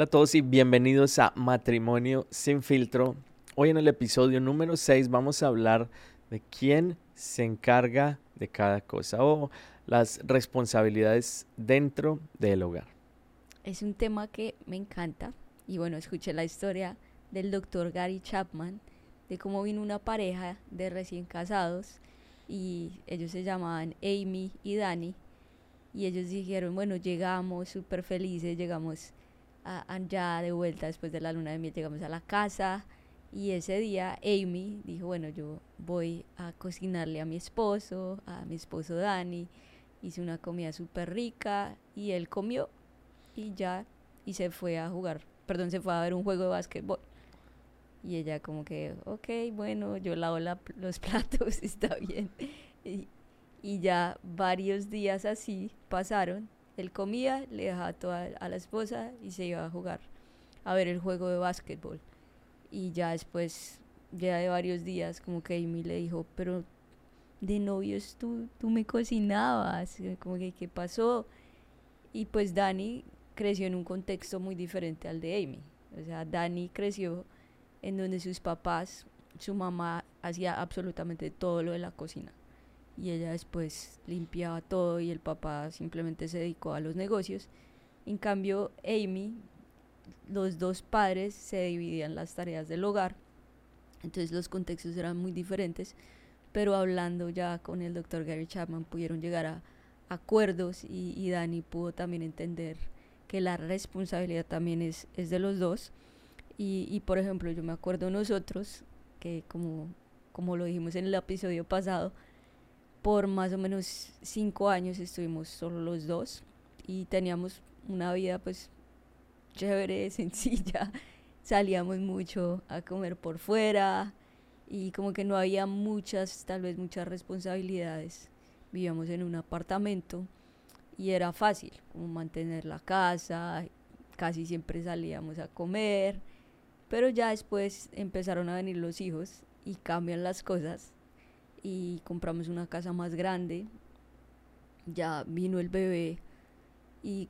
Hola a todos y bienvenidos a Matrimonio sin filtro. Hoy en el episodio número 6 vamos a hablar de quién se encarga de cada cosa o las responsabilidades dentro del hogar. Es un tema que me encanta y bueno, escuché la historia del doctor Gary Chapman de cómo vino una pareja de recién casados y ellos se llamaban Amy y Danny y ellos dijeron, bueno, llegamos súper felices, llegamos ya de vuelta después de la luna de miel, llegamos a la casa y ese día Amy dijo, bueno, yo voy a cocinarle a mi esposo, a mi esposo Dani, hice una comida súper rica y él comió y ya, y se fue a jugar, perdón, se fue a ver un juego de básquetbol. Y ella como que, ok, bueno, yo lavo los platos, está bien. Y, y, ya varios días así pasaron. Él comía, le dejaba todo a la esposa y se iba a jugar, a ver el juego de básquetbol. Y ya después, ya de varios días, como que Amy le dijo, pero de novios tú, tú me cocinabas, como que, ¿qué pasó? Y pues Dani creció en un contexto muy diferente al de Amy. O sea, Dani creció en donde sus papás, su mamá hacía absolutamente todo lo de la cocina. Y ella después limpiaba todo y el papá simplemente se dedicó a los negocios. En cambio, Amy, los dos padres se dividían las tareas del hogar. Entonces los contextos eran muy diferentes. Pero hablando ya con el doctor Gary Chapman pudieron llegar a acuerdos y, y Dani pudo también entender que la responsabilidad también es, es de los dos y, por ejemplo, yo me acuerdo nosotros, que como, como lo dijimos en el episodio pasado, por más o menos cinco años estuvimos solo los dos y teníamos una vida pues chévere, sencilla. Salíamos mucho a comer por fuera y como que no había muchas, tal vez muchas responsabilidades. Vivíamos en un apartamento y era fácil como mantener la casa, casi siempre salíamos a comer pero ya después empezaron a venir los hijos y cambian las cosas y compramos una casa más grande. Ya vino el bebé y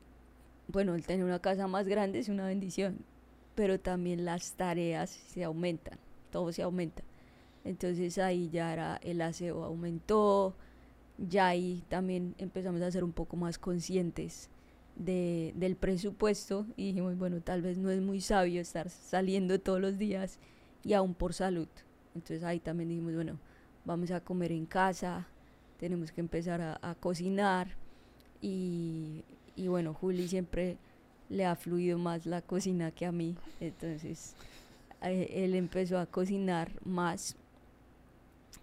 bueno, el tener una casa más grande es una bendición, pero también las tareas se aumentan, todo se aumenta. Entonces ahí ya era el aseo aumentó, ya ahí también empezamos a ser un poco más conscientes de, del presupuesto y dijimos, bueno, tal vez no es muy sabio estar saliendo todos los días y aún por salud. Entonces ahí también dijimos, bueno, vamos a comer en casa, tenemos que empezar a, cocinar. Y, y, bueno, Juli siempre le ha fluido más la cocina que a mí, entonces eh, él empezó a cocinar más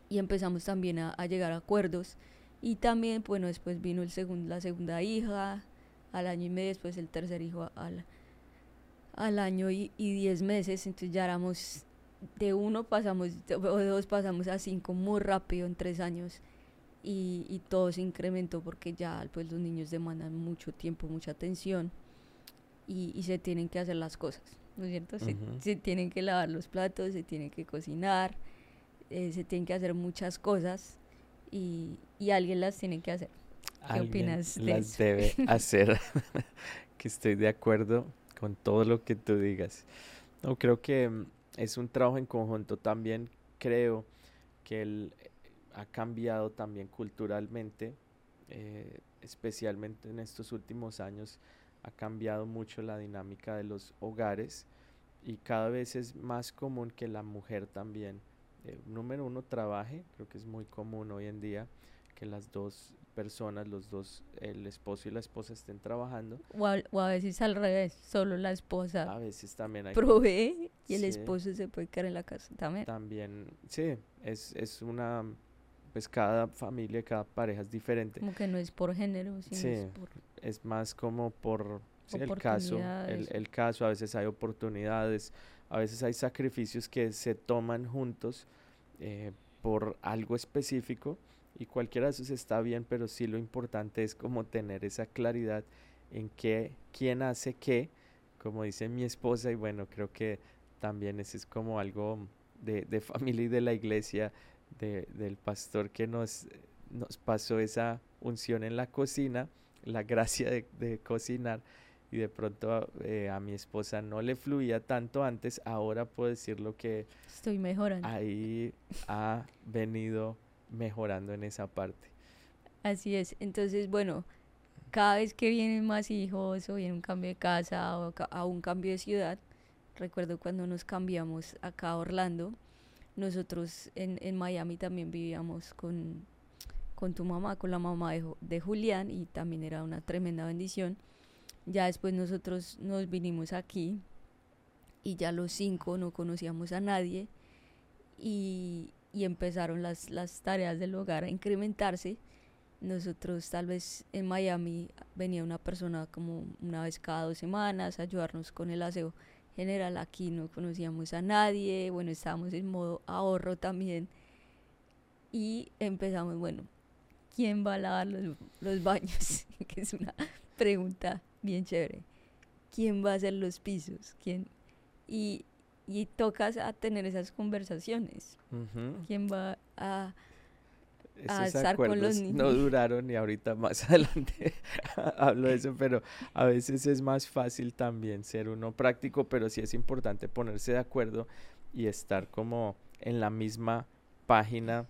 y empezamos también a, a llegar a acuerdos. Y también, bueno, después vino el segundo, la segunda hija, al año y medio, después el tercer hijo al, al año y, diez meses, entonces ya éramos de uno pasamos, o de dos pasamos a cinco muy rápido en tres años y, y, todo se incrementó porque ya pues los niños demandan mucho tiempo, mucha atención y, y se tienen que hacer las cosas, ¿no es cierto? se, tienen que lavar los platos, se tienen que cocinar, eh, se tienen que hacer muchas cosas y, y alguien las tiene que hacer. ¿Qué opinas de las debe hacer. que estoy de acuerdo con todo lo que tú digas. No, creo que mm, es un trabajo en conjunto también. Creo que él ha cambiado también culturalmente, eh, especialmente en estos últimos años, ha cambiado mucho la dinámica de los hogares y cada vez es más común que la mujer también, eh, número uno, trabaje, creo que es muy común hoy en día que las dos personas, los dos, el esposo y la esposa estén trabajando. O a, veces al revés, solo la esposa a veces también hay provee y el esposo se puede quedar en la casa también. También, sí, es, es una, pues cada familia, cada pareja es diferente. Como que no es por género, sino sí, es, por es más como por el caso, el, el caso, a veces hay oportunidades, a veces hay sacrificios que se toman juntos eh, por algo específico y cualquiera de esos está bien, pero sí lo importante es como tener esa claridad en qué, quién hace qué, como dice mi esposa, y bueno, creo que también ese es como algo de, de familia y de la iglesia, de, del pastor que nos, nos pasó esa unción en la cocina, la gracia de, de cocinar, y de pronto eh, a mi esposa no le fluía tanto antes, ahora puedo decir lo que estoy mejorando. Ahí ha venido mejorando en esa parte. Así es. Entonces, bueno, cada vez que vienen más hijos o viene un cambio de casa o a un cambio de ciudad, recuerdo cuando nos cambiamos acá a Orlando, nosotros en, en Miami también vivíamos con, con tu mamá, con la mamá de, de Julián y también era una tremenda bendición ya después nosotros nos vinimos aquí y ya los cinco no conocíamos a nadie y, empezaron las, las tareas del hogar a incrementarse. Nosotros tal vez en Miami venía una persona como una vez cada dos semanas a ayudarnos con el aseo general. Aquí no conocíamos a nadie, bueno, estábamos en modo ahorro también. Y empezamos, bueno, ¿quién va a lavar los, los baños? que es una pregunta bien chévere. ¿Quién va a hacer los pisos? ¿Quién? Y, y tocas a tener esas conversaciones. ¿Quién va a, a estar con los niños? No duraron y ahorita más adelante hablo de eso, pero a veces es más fácil también ser uno práctico, pero sí es importante ponerse de acuerdo y estar como en la misma página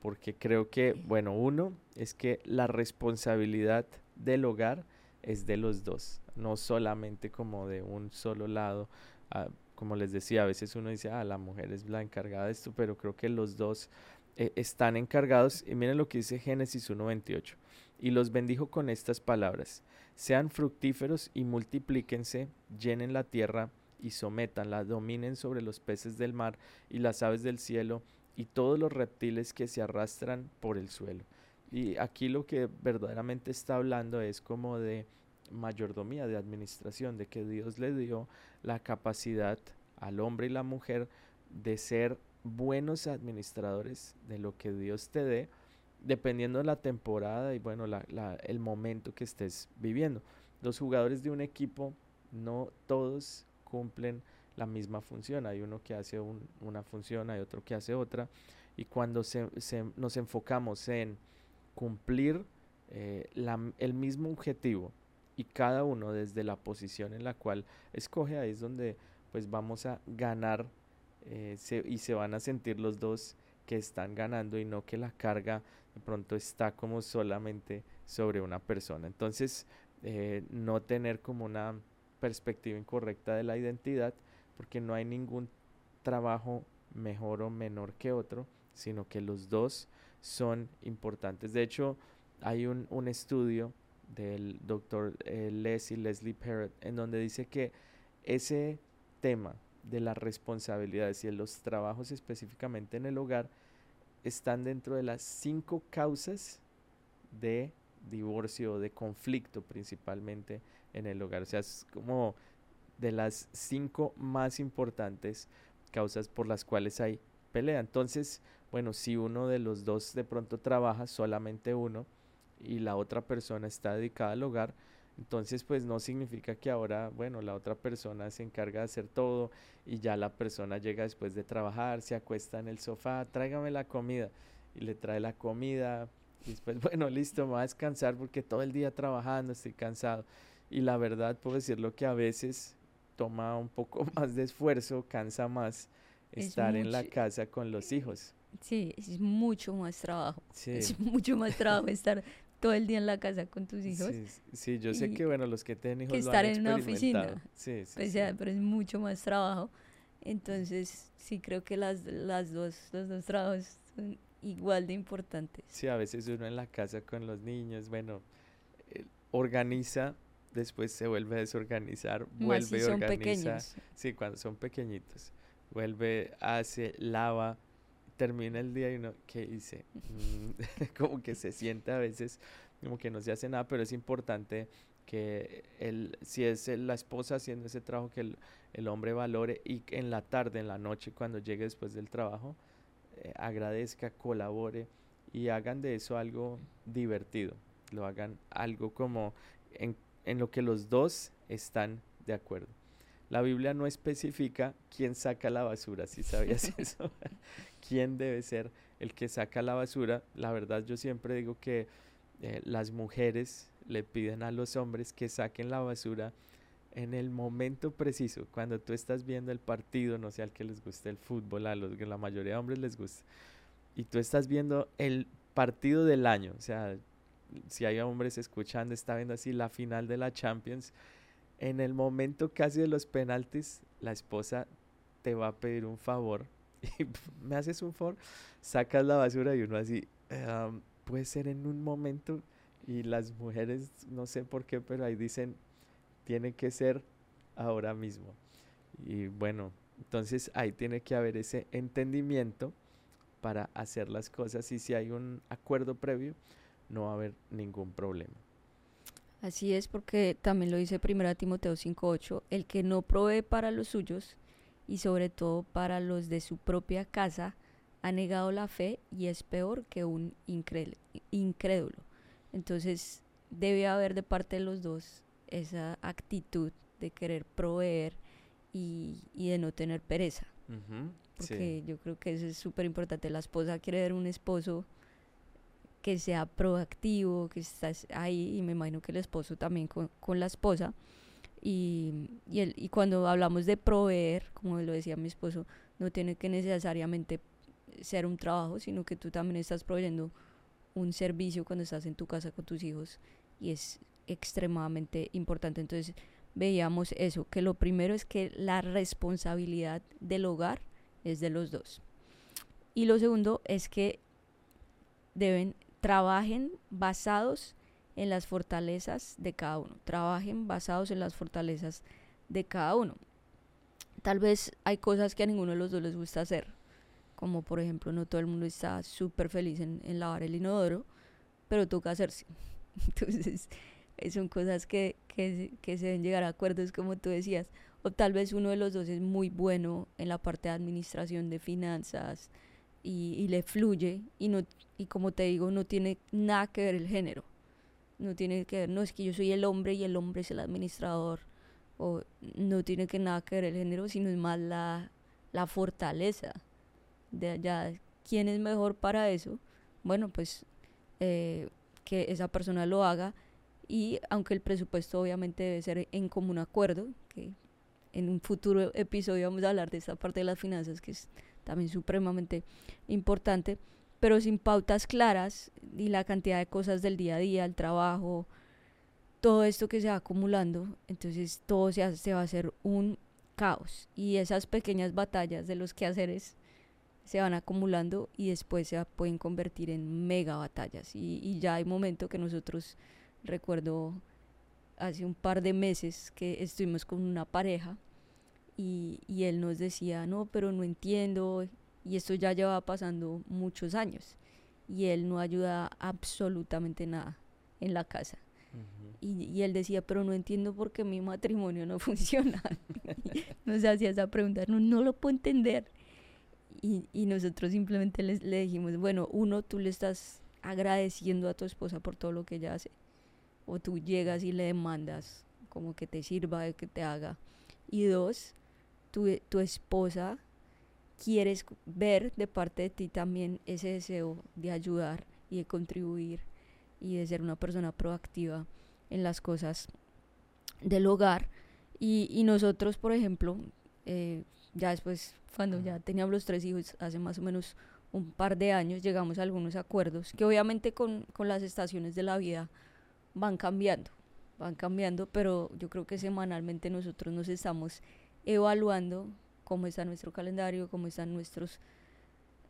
porque creo que, bueno, uno es que la responsabilidad del hogar es de los dos, no solamente como de un solo lado. Ah, como les decía, a veces uno dice, ah, la mujer es la encargada de esto, pero creo que los dos eh, están encargados. Y miren lo que dice Génesis 1.28. Y los bendijo con estas palabras, sean fructíferos y multiplíquense, llenen la tierra y sométanla, dominen sobre los peces del mar y las aves del cielo y todos los reptiles que se arrastran por el suelo. Y aquí lo que verdaderamente está hablando es como de mayordomía, de administración, de que Dios le dio la capacidad al hombre y la mujer de ser buenos administradores de lo que Dios te dé, dependiendo de la temporada y bueno, el momento que estés viviendo. Los jugadores de un equipo no todos cumplen la misma función. Hay uno que hace una función, hay otro que hace otra. Y cuando nos enfocamos en cumplir eh, el mismo objetivo y cada uno desde la posición en la cual escoge, ahí es donde pues vamos a ganar eh, y se van a sentir los dos que están ganando y no que la carga de pronto está como solamente sobre una persona. Entonces, eh, no tener como una perspectiva incorrecta de la identidad, porque no hay ningún trabajo mejor o menor que otro, sino que los dos son importantes. De hecho, hay un, estudio del doctor eh, Leslie, Leslie Parrott en donde dice que ese tema de las responsabilidades y de los trabajos específicamente en el hogar están dentro de las cinco causas de divorcio, de conflicto principalmente en el hogar. O sea, es como de las cinco más importantes causas por las cuales hay pelea. Entonces, bueno, si uno de los dos de pronto trabaja, solamente uno, y la otra persona está dedicada al hogar, entonces pues no significa que ahora, bueno, la otra persona se encarga de hacer todo y ya la persona llega después de trabajar, se acuesta en el sofá, tráigame la comida y le trae la comida. Y después, bueno, listo, me voy a descansar porque todo el día trabajando, estoy cansado. Y la verdad, puedo decirlo que a veces toma un poco más de esfuerzo, cansa más estar en la casa con los hijos. Sí, es mucho más trabajo. Es mucho más trabajo estar todo el día en la casa con tus hijos. Sí, yo sé que, bueno, los que tienen hijos. Que estar en una oficina. Sí, sí, pues pero es mucho más trabajo. Entonces, sí creo que las, las dos, los dos trabajos son igual de importantes. Sí, a veces uno en la casa con los niños, bueno, eh, organiza, después se vuelve a desorganizar, vuelve a organizar. Sí, cuando son pequeñitos vuelve, hace, lava, termina el día y uno, ¿qué hice? Mm, como que se siente a veces como que no se hace nada, pero es importante que el, si es la esposa haciendo ese trabajo, que el, hombre valore y en la tarde, en la noche, cuando llegue después del trabajo, eh, agradezca, colabore y hagan de eso algo divertido, lo hagan algo como en, en lo que los dos están de acuerdo. La Biblia no especifica quién saca la basura, si sabías eso. ¿Quién debe ser el que saca la basura? La verdad yo siempre digo que eh, las mujeres le piden a los hombres que saquen la basura en el momento preciso, cuando tú estás viendo el partido, no sé al que les guste el fútbol, a los que la mayoría de hombres les gusta, y tú estás viendo el partido del año, o sea, si hay hombres escuchando, está viendo así la final de la Champions, en el momento casi de los penaltis, la esposa te va a pedir un favor y me haces un favor, sacas la basura y uno así, puede ser en un momento y las mujeres, no sé por qué, pero ahí dicen, tiene que ser ahora mismo. Y bueno, entonces ahí tiene que haber ese entendimiento para hacer las cosas y si hay un acuerdo previo, no va a haber ningún problema. Así es, porque también lo dice 1 Timoteo 5.8, el que no provee para los suyos y sobre todo para los de su propia casa, ha negado la fe y es peor que un incrédulo. Entonces debe haber de parte de los dos esa actitud de querer proveer y, de no tener pereza. Porque yo creo que eso es súper importante. La esposa quiere ver un esposo que sea proactivo, que está ahí, y me imagino que el esposo también con, la esposa. Y, y, el, y cuando hablamos de proveer, como lo decía mi esposo, no tiene que necesariamente ser un trabajo, sino que tú también estás proveyendo un servicio cuando estás en tu casa con tus hijos y es extremadamente importante. Entonces veíamos eso, que lo primero es que la responsabilidad del hogar es de los dos. Y lo segundo es que deben trabajen basados en las fortalezas de cada uno. Trabajen basados en las fortalezas de cada uno. Tal vez hay cosas que a ninguno de los dos les gusta hacer, como por ejemplo no todo el mundo está súper feliz en, lavar el inodoro, pero toca hacerse. Entonces, son cosas que, que, se deben llegar a acuerdos, como tú decías. O tal vez uno de los dos es muy bueno en la parte de administración de finanzas y, y le fluye y, no, y como te digo, no tiene nada que ver el género. No tiene que ver, no es que yo soy el hombre y el hombre es el administrador. O no tiene que nada que ver el género, sino es más la, la fortaleza de allá, quién es mejor para eso, bueno, pues eh, que esa persona lo haga y aunque el presupuesto obviamente debe ser en común acuerdo, que en un futuro episodio vamos a hablar de esta parte de las finanzas que es también supremamente importante, pero sin pautas claras y la cantidad de cosas del día a día, el trabajo, todo esto que se va acumulando, entonces todo se, se va a hacer un caos y esas pequeñas batallas de los quehaceres se van acumulando y después se pueden convertir en mega batallas. Y, ya hay momentos que nosotros, recuerdo hace un par de meses que estuvimos con una pareja y, y él nos decía, no, pero no entiendo, y esto ya lleva pasando muchos años, y él no ayuda absolutamente nada en la casa. y, y, él decía, pero no entiendo por qué mi matrimonio no funciona. nos hacía esa pregunta, no, no lo puedo entender. Y, nosotros simplemente le dijimos, bueno, uno, tú le estás agradeciendo a tu esposa por todo lo que ella hace. O tú llegas y le demandas como que te sirva, que te haga. Y dos, tu, tu esposa quieres ver de parte de ti también ese deseo de ayudar y de contribuir y de ser una persona proactiva en las cosas del hogar. Y, y nosotros, por ejemplo, eh, ya después, cuando ya teníamos los tres hijos, hace más o menos un par de años, llegamos a algunos acuerdos que obviamente con, con las estaciones de la vida van cambiando, van cambiando, pero yo creo que semanalmente nosotros nos estamos evaluando cómo está nuestro calendario, cómo están nuestros,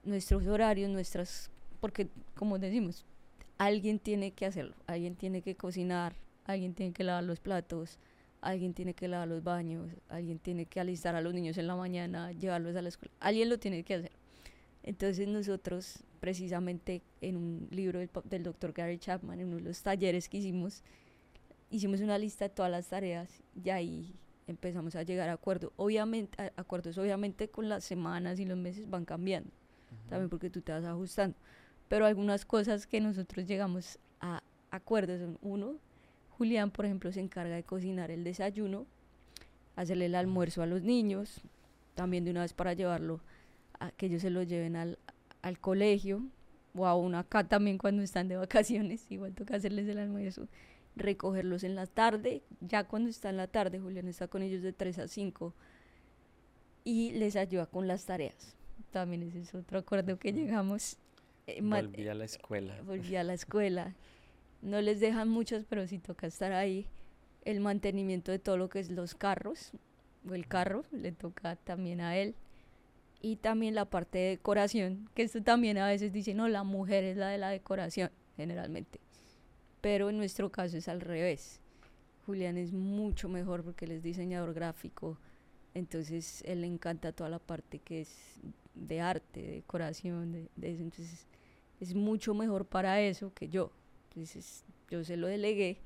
nuestros horarios, nuestras, porque como decimos, alguien tiene que hacerlo, alguien tiene que cocinar, alguien tiene que lavar los platos, alguien tiene que lavar los baños, alguien tiene que alistar a los niños en la mañana, llevarlos a la escuela, alguien lo tiene que hacer. Entonces nosotros, precisamente en un libro del, doctor Gary Chapman, en uno de los talleres que hicimos, hicimos una lista de todas las tareas y ahí empezamos a llegar a acuerdos. Obviamente, acuerdos obviamente con las semanas y los meses van cambiando, también porque tú te vas ajustando. Pero algunas cosas que nosotros llegamos a acuerdos son, uno, Julián, por ejemplo, se encarga de cocinar el desayuno, hacerle el almuerzo a los niños, también de una vez para llevarlo, a que ellos se lo lleven al, al colegio, o a uno acá también cuando están de vacaciones, igual toca hacerles el almuerzo. Recogerlos en la tarde, ya cuando está en la tarde, Julián está con ellos de 3 a 5 y les ayuda con las tareas. También ese es otro acuerdo que llegamos. Eh, volví a la escuela. volví a la escuela. No les dejan muchos, pero sí toca estar ahí. El mantenimiento de todo lo que es los carros, o el carro, le toca también a él. Y también la parte de decoración, que esto también a veces dice, no, la mujer es la de la decoración, generalmente. Pero en nuestro caso es al revés. Julián es mucho mejor porque él es diseñador gráfico, entonces él le encanta toda la parte que es de arte, de decoración, de, de eso. Entonces es mucho mejor para eso que yo. Entonces yo se lo delegué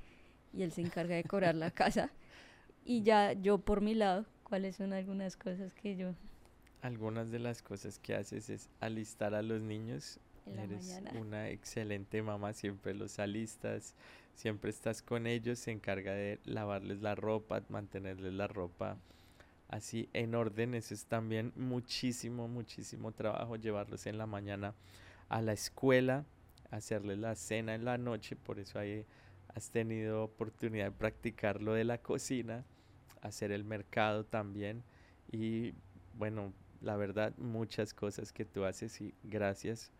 y él se encarga de decorar la casa. Y ya yo por mi lado, ¿cuáles son algunas cosas que yo... Algunas de las cosas que haces es alistar a los niños. Eres una excelente mamá, siempre los alistas, siempre estás con ellos, se encarga de lavarles la ropa, mantenerles la ropa así en orden. Eso es también muchísimo, muchísimo trabajo llevarlos en la mañana a la escuela, hacerles la cena en la noche, por eso ahí has tenido oportunidad de practicar lo de la cocina, hacer el mercado también. Y bueno, la verdad muchas cosas que tú haces y gracias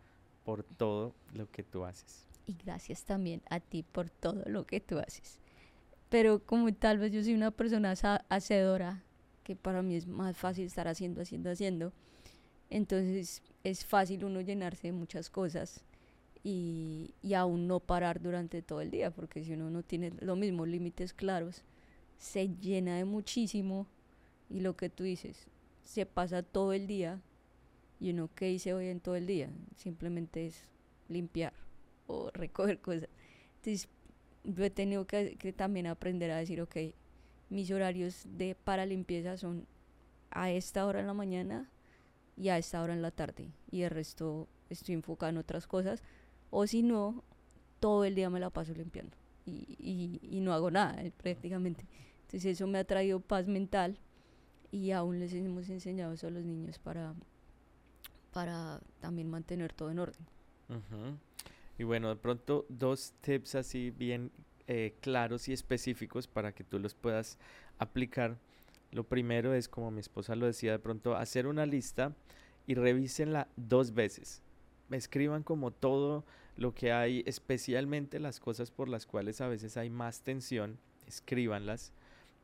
por todo lo que tú haces. Y gracias también a ti por todo lo que tú haces. Pero como tal vez yo soy una persona hacedora, que para mí es más fácil estar haciendo, haciendo, haciendo. Entonces es fácil uno llenarse de muchas cosas y, y aún no parar durante todo el día, porque si uno no tiene los mismos límites claros, se llena de muchísimo y lo que tú dices, se pasa todo el día y uno que hice hoy en todo el día, simplemente es limpiar o recoger cosas. Entonces yo he tenido que, que también aprender a decir, ok, mis horarios de para limpieza son a esta hora en la mañana y a esta hora en la tarde y el resto estoy enfocada en otras cosas o si no, todo el día me la paso limpiando y, y, no hago nada eh, prácticamente. Entonces eso me ha traído paz mental y aún les hemos enseñado eso a los niños para, para también mantener todo en orden. Y bueno, de pronto dos tips así bien eh, claros y específicos para que tú los puedas aplicar. Lo primero es, como mi esposa lo decía, de pronto hacer una lista y revísenla dos veces. Escriban como todo lo que hay, especialmente las cosas por las cuales a veces hay más tensión, escríbanlas.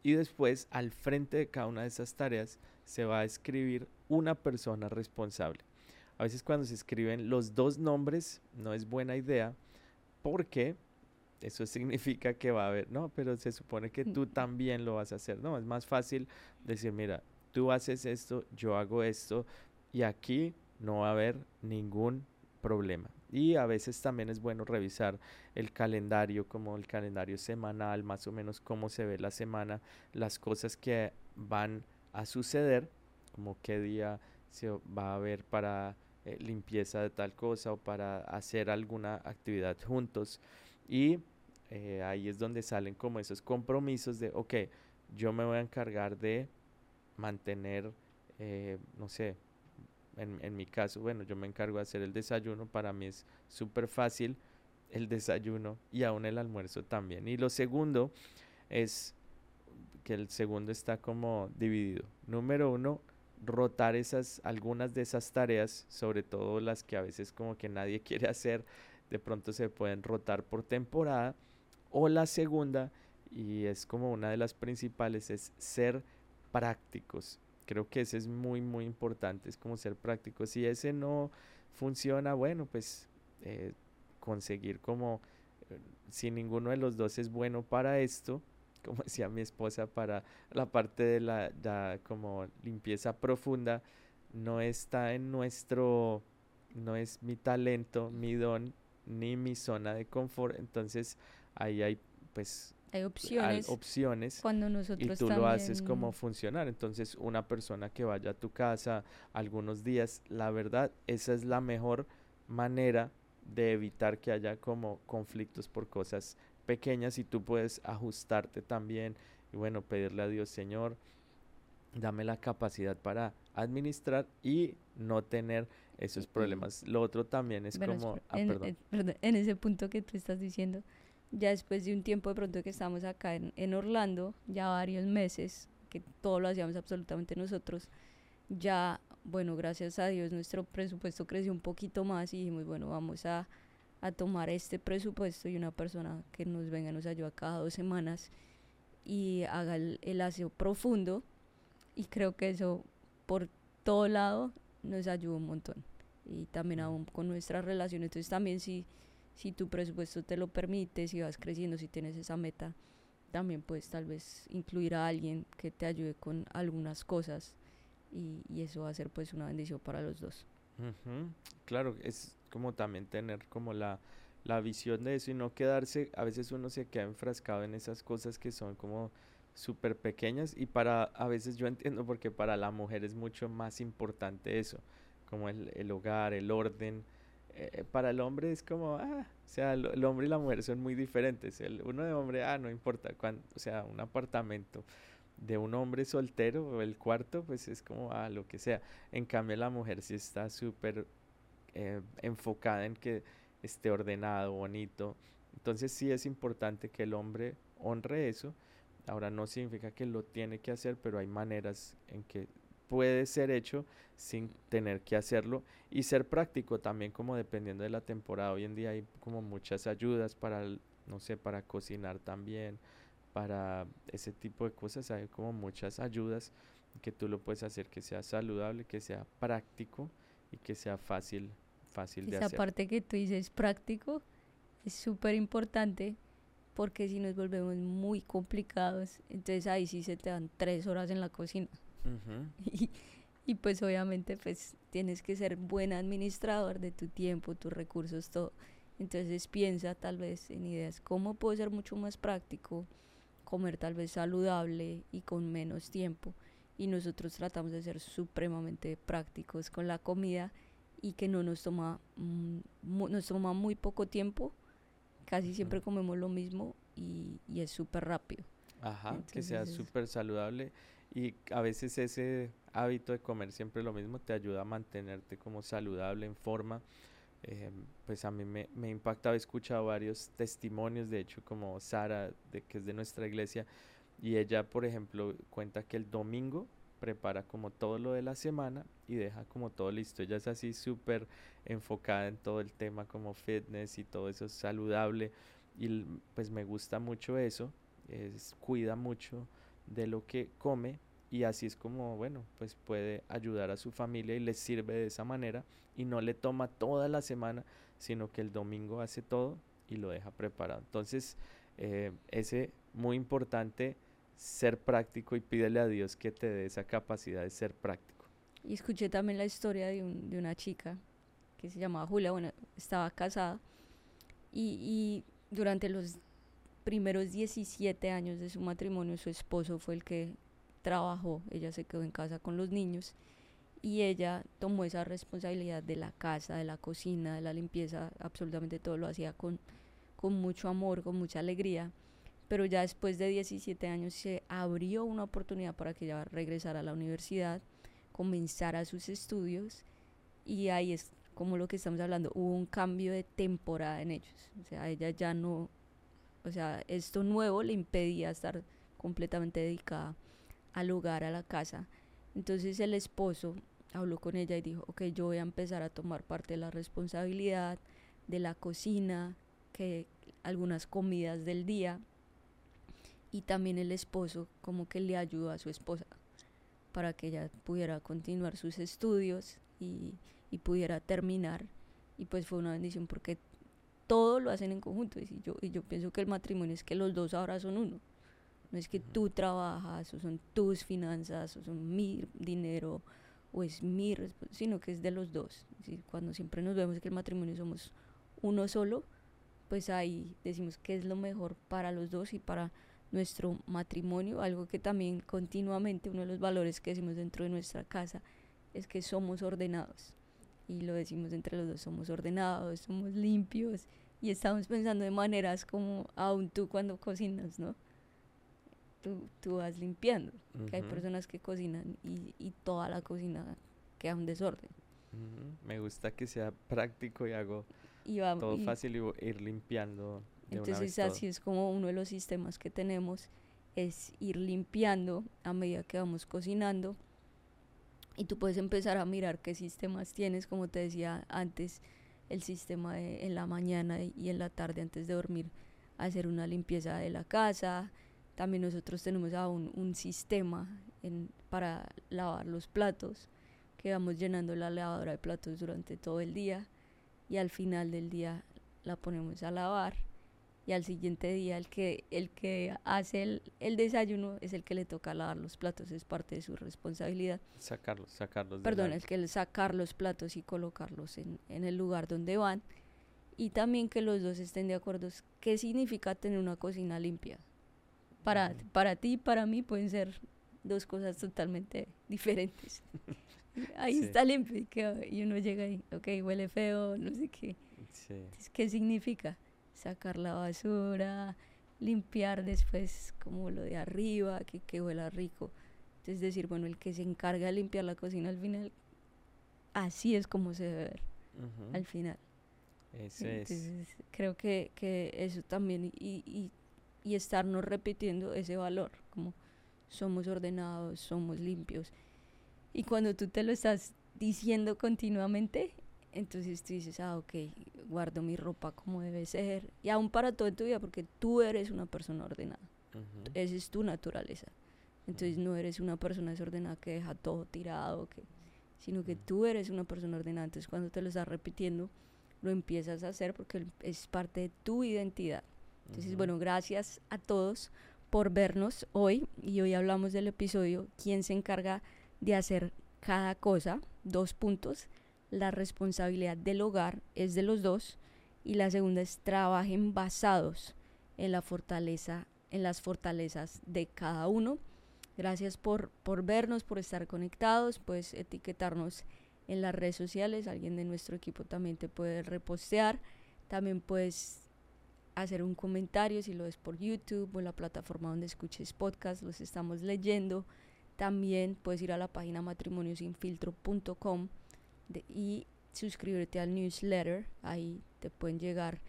Y después, al frente de cada una de esas tareas, se va a escribir una persona responsable. A veces cuando se escriben los dos nombres no es buena idea porque eso significa que va a haber, no, pero se supone que tú también lo vas a hacer. No, es más fácil decir, mira, tú haces esto, yo hago esto y aquí no va a haber ningún problema. Y a veces también es bueno revisar el calendario, como el calendario semanal, más o menos cómo se ve la semana, las cosas que van a suceder, como qué día se va a ver para eh, limpieza de tal cosa o para hacer alguna actividad juntos. Y eh, ahí es donde salen como esos compromisos de, ok, yo me voy a encargar de mantener, eh, no sé, en, mi caso, bueno, yo me encargo de hacer el desayuno, para mí es súper fácil el desayuno y aún el almuerzo también. Y lo segundo es que el segundo está como dividido. Número uno, rotar esas, algunas de esas tareas, sobre todo las que a veces como que nadie quiere hacer, de pronto se pueden rotar por temporada. O la segunda, y es como una de las principales, es ser prácticos. Creo que ese es muy, muy importante, es como ser práctico. Si ese no funciona, bueno, pues eh, conseguir como, eh, si ninguno de los dos es bueno para esto, como decía mi esposa, para la parte de la como limpieza profunda, no está en nuestro, no es mi talento, mi don, ni mi zona de confort, entonces ahí hay pues hay opciones, opciones cuando nosotros y tú lo haces como funcionar. Entonces, una persona que vaya a tu casa algunos días, la verdad, esa es la mejor manera de evitar que haya como conflictos por cosas pequeñas y tú puedes ajustarte también y bueno, pedirle a Dios, Señor, dame la capacidad para administrar y no tener esos problemas. Lo otro también es como... Ah, en, en ese punto que tú estás diciendo, ya después de un tiempo de pronto que estamos acá en, en Orlando, ya varios meses, que todo lo hacíamos absolutamente nosotros, ya, bueno, gracias a Dios nuestro presupuesto creció un poquito más y dijimos, bueno, vamos a, a tomar este presupuesto y una persona que nos venga, nos ayuda cada dos semanas y haga el, el aseo profundo y creo que eso por todo lado nos ayuda un montón y también aún con nuestra relación. Entonces también si, si tu presupuesto te lo permite, si vas creciendo, si tienes esa meta, también puedes tal vez incluir a alguien que te ayude con algunas cosas y, y eso va a ser pues una bendición para los dos. Claro, es como también tener como la, la visión de eso y no quedarse, a veces uno se queda enfrascado en esas cosas que son como súper pequeñas y para, a veces yo entiendo porque para la mujer es mucho más importante eso, como el, el hogar, el orden. Eh, para el hombre es como, ah, o sea, el, hombre y la mujer son muy diferentes. El, uno de hombre, ah, no importa, cuando, o sea, un apartamento de un hombre soltero o el cuarto, pues es como, ah, lo que sea. En cambio, la mujer sí está súper eh, enfocada en que esté ordenado, bonito. Entonces sí es importante que el hombre honre eso. Ahora no significa que lo tiene que hacer, pero hay maneras en que puede ser hecho sin tener que hacerlo y ser práctico también como dependiendo de la temporada. Hoy en día hay como muchas ayudas para, no sé, para cocinar también, para ese tipo de cosas. Hay como muchas ayudas que tú lo puedes hacer que sea saludable, que sea práctico y que sea fácil, fácil de Esa hacer. parte que tú dices práctico es súper importante porque si nos volvemos muy complicados, entonces ahí sí se te dan tres horas en la cocina. Y pues obviamente pues tienes que ser buen administrador de tu tiempo, tus recursos, todo. Entonces piensa tal vez en ideas, ¿cómo puedo ser mucho más práctico? Comer tal vez saludable y con menos tiempo. Y nosotros tratamos de ser supremamente prácticos con la comida y que no nos toma, mm, nos toma muy poco tiempo. Casi siempre comemos lo mismo y, y es súper rápido. Ajá, que sea súper saludable y a veces ese hábito de comer siempre lo mismo te ayuda a mantenerte como saludable, en forma. Eh, pues a mí me, me impacta, he escuchado varios testimonios, de hecho como Sara, de, que es de nuestra iglesia, y ella, por ejemplo, cuenta que el domingo prepara como todo lo de la semana y deja como todo listo. Ella es así súper enfocada en todo el tema como fitness y todo eso saludable y pues me gusta mucho eso, es, cuida mucho de lo que come y así es como, bueno, pues puede ayudar a su familia y le sirve de esa manera y no le toma toda la semana, sino que el domingo hace todo y lo deja preparado. Entonces, eh, ese muy importante ser práctico y pídele a Dios que te dé esa capacidad de ser práctico. Y escuché también la historia de, un- de una chica que se llamaba Julia, bueno, estaba casada y, y durante los primeros 17 años de su matrimonio su esposo fue el que trabajó, ella se quedó en casa con los niños y ella tomó esa responsabilidad de la casa, de la cocina, de la limpieza, absolutamente todo lo hacía con, con mucho amor, con mucha alegría. Pero ya después de 17 años se abrió una oportunidad para que ella regresara a la universidad, comenzara sus estudios y ahí es como lo que estamos hablando, hubo un cambio de temporada en ellos. O sea, ella ya no, o sea, esto nuevo le impedía estar completamente dedicada al hogar, a la casa. Entonces el esposo habló con ella y dijo, ok, yo voy a empezar a tomar parte de la responsabilidad de la cocina, que algunas comidas del día y también el esposo como que le ayudó a su esposa para que ella pudiera continuar sus estudios y, y pudiera terminar. Y pues fue una bendición porque todo lo hacen en conjunto. Y yo, y yo pienso que el matrimonio es que los dos ahora son uno. No es que tú trabajas o son tus finanzas o son mi dinero o es mi sino que es de los dos. ¿sí? cuando siempre nos vemos que el matrimonio somos uno solo pues ahí decimos que es lo mejor para los dos y para nuestro matrimonio, algo que también continuamente uno de los valores que decimos dentro de nuestra casa es que somos ordenados. Y lo decimos entre los dos, somos ordenados, somos limpios y estamos pensando de maneras como aún tú cuando cocinas, ¿no? Tú, tú vas limpiando, que hay personas que cocinan y, y toda la cocina queda un desorden. Me gusta que sea práctico y hago Y va, todo y- fácil y ir limpiando Entonces así es como uno de los sistemas que tenemos es ir limpiando a medida que vamos cocinando. Y tú puedes empezar a mirar qué sistemas tienes, como te decía antes, el sistema de, en la mañana y en la tarde antes de dormir, hacer una limpieza de la casa. También nosotros tenemos aún un sistema en, para lavar los platos, que vamos llenando la lavadora de platos durante todo el día y al final del día la ponemos a lavar y al siguiente día el que, el que hace el, el, desayuno es el que le toca lavar los platos, es parte de su responsabilidad. Sacarlos, sacarlos. Perdón, el que le sacar los platos y colocarlos en, en, el lugar donde van. Y también que los dos estén de acuerdo qué significa tener una cocina limpia. Para, para ti y para mí pueden ser dos cosas totalmente diferentes. ahí está limpio y, uno llega ahí, ok, huele feo, no sé qué. Sí. ¿Qué significa? Sacar la basura, limpiar después como lo de arriba, que, que huela rico. Es decir, bueno, el que se encarga de limpiar la cocina al final, así es como se debe ver al final. Eso Entonces, creo que, que eso también, y, y, y estarnos repitiendo ese valor, como somos ordenados, somos limpios. Y cuando tú te lo estás diciendo continuamente, entonces tú dices, ah, ok, guardo mi ropa como debe ser. Y aún para toda tu vida, porque tú eres una persona ordenada. Esa es tu naturaleza. Entonces no eres una persona desordenada que deja todo tirado, que, sino que tú eres una persona ordenada. Entonces cuando te lo estás repitiendo, lo empiezas a hacer porque es parte de tu identidad. Entonces, bueno, gracias a todos por vernos hoy. Y hoy hablamos del episodio ¿Quién se encarga de hacer cada cosa? Dos puntos la responsabilidad del hogar es de los dos y la segunda es trabajen basados en la fortaleza, en las fortalezas de cada uno. Gracias por, por vernos, por estar conectados, puedes etiquetarnos en las redes sociales, alguien de nuestro equipo también te puede repostear, también puedes hacer un comentario si lo ves por YouTube o en la plataforma donde escuches podcast, los estamos leyendo. También puedes ir a la página matrimoniosinfiltro.com y suscribirte al newsletter. Ahí te pueden llegar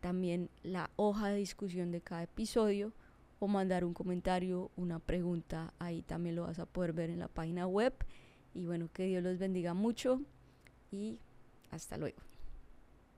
también la hoja de discusión de cada episodio o mandar un comentario, una pregunta. Ahí también lo vas a poder ver en la página web. Y bueno, que Dios los bendiga mucho y hasta luego.